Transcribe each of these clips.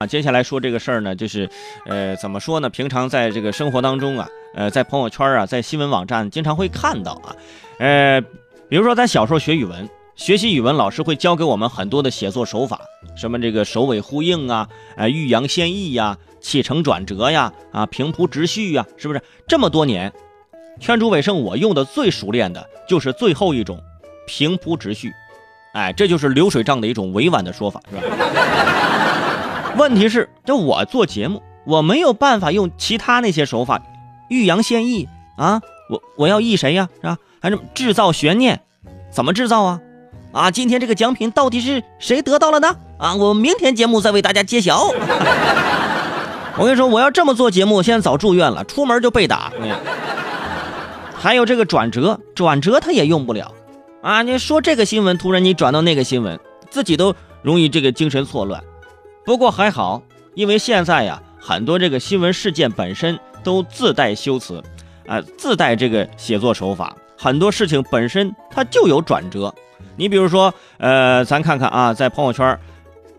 啊，接下来说这个事儿呢，就是，呃，怎么说呢？平常在这个生活当中啊，呃，在朋友圈啊，在新闻网站经常会看到啊，呃，比如说咱小时候学语文，学习语文老师会教给我们很多的写作手法，什么这个首尾呼应啊，啊，欲扬先抑呀，起承转折呀，啊，平铺直叙呀，是不是？这么多年，圈主尾声，我用的最熟练的就是最后一种，平铺直叙，哎，这就是流水账的一种委婉的说法，是吧？问题是，这我做节目，我没有办法用其他那些手法，欲扬先抑啊！我我要抑谁呀？是吧？还是制造悬念？怎么制造啊？啊！今天这个奖品到底是谁得到了呢？啊！我明天节目再为大家揭晓。我跟你说，我要这么做节目，现在早住院了，出门就被打。还有这个转折，转折他也用不了啊！你说这个新闻，突然你转到那个新闻，自己都容易这个精神错乱。不过还好，因为现在呀，很多这个新闻事件本身都自带修辞，啊，自带这个写作手法，很多事情本身它就有转折。你比如说，呃，咱看看啊，在朋友圈，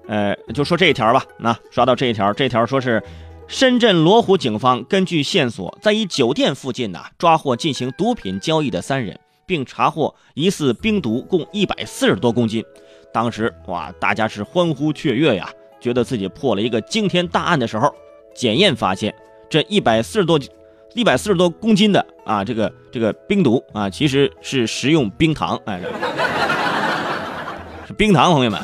呃，就说这一条吧，那刷到这一条，这条说是深圳罗湖警方根据线索，在一酒店附近呢抓获进行毒品交易的三人，并查获疑似冰毒共一百四十多公斤。当时哇，大家是欢呼雀跃呀。觉得自己破了一个惊天大案的时候，检验发现这一百四十多、一百四十多公斤的啊，这个这个冰毒啊，其实是食用冰糖，哎，是冰糖，朋友们，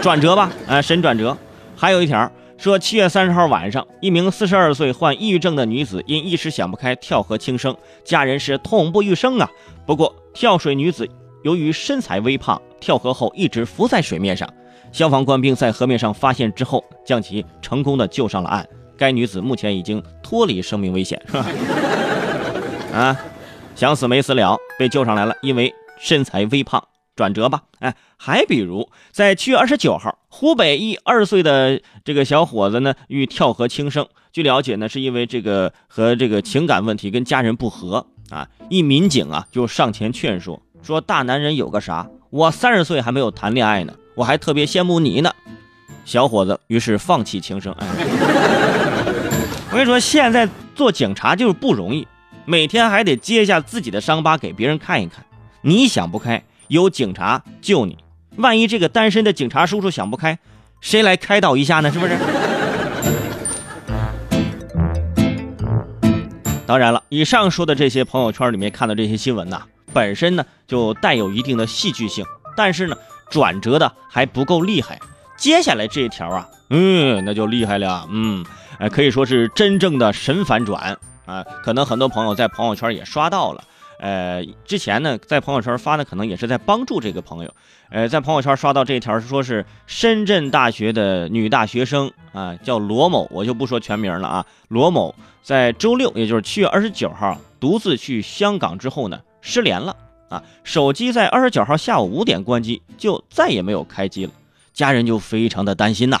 转折吧，啊，神转折。还有一条说，七月三十号晚上，一名四十二岁患抑郁症的女子因一时想不开跳河轻生，家人是痛不欲生啊。不过跳水女子由于身材微胖，跳河后一直浮在水面上。消防官兵在河面上发现之后，将其成功的救上了岸。该女子目前已经脱离生命危险，是吧？啊，想死没死了，被救上来了，因为身材微胖。转折吧，哎，还比如在七月二十九号，湖北一二岁的这个小伙子呢，欲跳河轻生。据了解呢，是因为这个和这个情感问题跟家人不和啊。一民警啊就上前劝说，说大男人有个啥？我三十岁还没有谈恋爱呢。我还特别羡慕你呢，小伙子。于是放弃轻生。哎，我跟你说，现在做警察就是不容易，每天还得揭下自己的伤疤给别人看一看。你想不开，有警察救你。万一这个单身的警察叔叔想不开，谁来开导一下呢？是不是？当然了，以上说的这些朋友圈里面看到这些新闻呐，本身呢就带有一定的戏剧性，但是呢。转折的还不够厉害，接下来这一条啊，嗯，那就厉害了，嗯，哎，可以说是真正的神反转。啊！可能很多朋友在朋友圈也刷到了，呃，之前呢在朋友圈发的可能也是在帮助这个朋友，呃，在朋友圈刷到这一条说是深圳大学的女大学生啊，叫罗某，我就不说全名了啊，罗某在周六，也就是七月二十九号独自去香港之后呢，失联了。啊，手机在二十九号下午五点关机，就再也没有开机了，家人就非常的担心呐。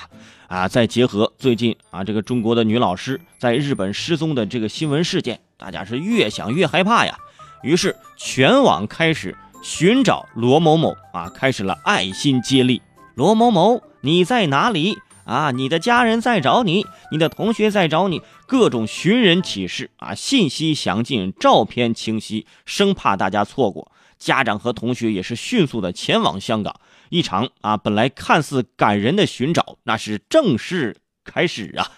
啊，再结合最近啊，这个中国的女老师在日本失踪的这个新闻事件，大家是越想越害怕呀。于是全网开始寻找罗某某啊，开始了爱心接力。罗某某，你在哪里啊？你的家人在找你，你的同学在找你，各种寻人启事啊，信息详尽，照片清晰，生怕大家错过。家长和同学也是迅速的前往香港，一场啊本来看似感人的寻找，那是正式开始啊。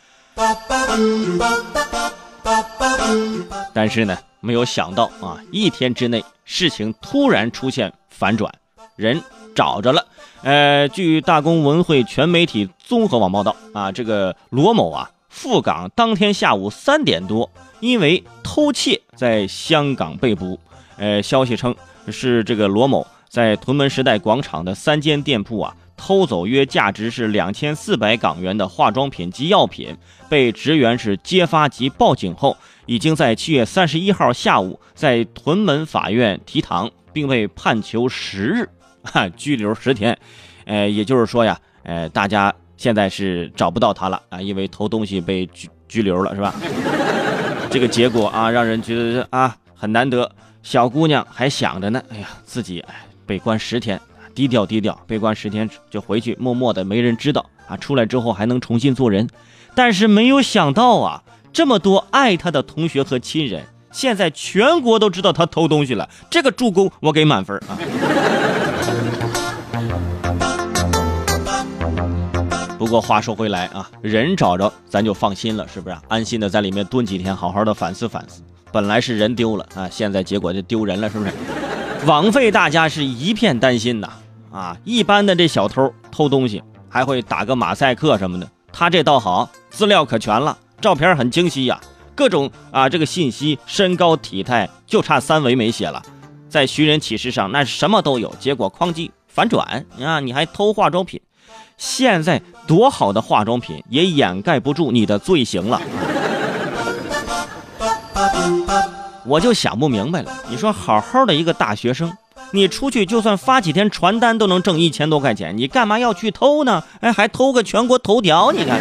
但是呢，没有想到啊，一天之内事情突然出现反转，人找着了。呃，据大公文汇全媒体综合网报道啊，这个罗某啊赴港当天下午三点多，因为偷窃在香港被捕。呃，消息称。是这个罗某在屯门时代广场的三间店铺啊，偷走约价值是两千四百港元的化妆品及药品，被职员是揭发及报警后，已经在七月三十一号下午在屯门法院提堂，并被判囚十日，哈，拘留十天。呃，也就是说呀，呃，大家现在是找不到他了啊，因为偷东西被拘拘留了，是吧？这个结果啊，让人觉得啊，很难得。小姑娘还想着呢，哎呀，自己哎被关十天，低调低调，被关十天就回去，默默的没人知道啊，出来之后还能重新做人。但是没有想到啊，这么多爱他的同学和亲人，现在全国都知道他偷东西了。这个助攻我给满分啊！不过话说回来啊，人找着咱就放心了，是不是？安心的在里面蹲几天，好好的反思反思。本来是人丢了啊，现在结果就丢人了，是不是？枉费大家是一片担心呐！啊，一般的这小偷偷东西还会打个马赛克什么的。他这倒好，资料可全了，照片很清晰呀，各种啊这个信息，身高体态就差三维没写了，在寻人启事上那什么都有，结果哐叽反转啊！你还偷化妆品，现在多好的化妆品也掩盖不住你的罪行了。我就想不明白了，你说好好的一个大学生。你出去就算发几天传单都能挣一千多块钱，你干嘛要去偷呢？哎，还偷个全国头条，你看。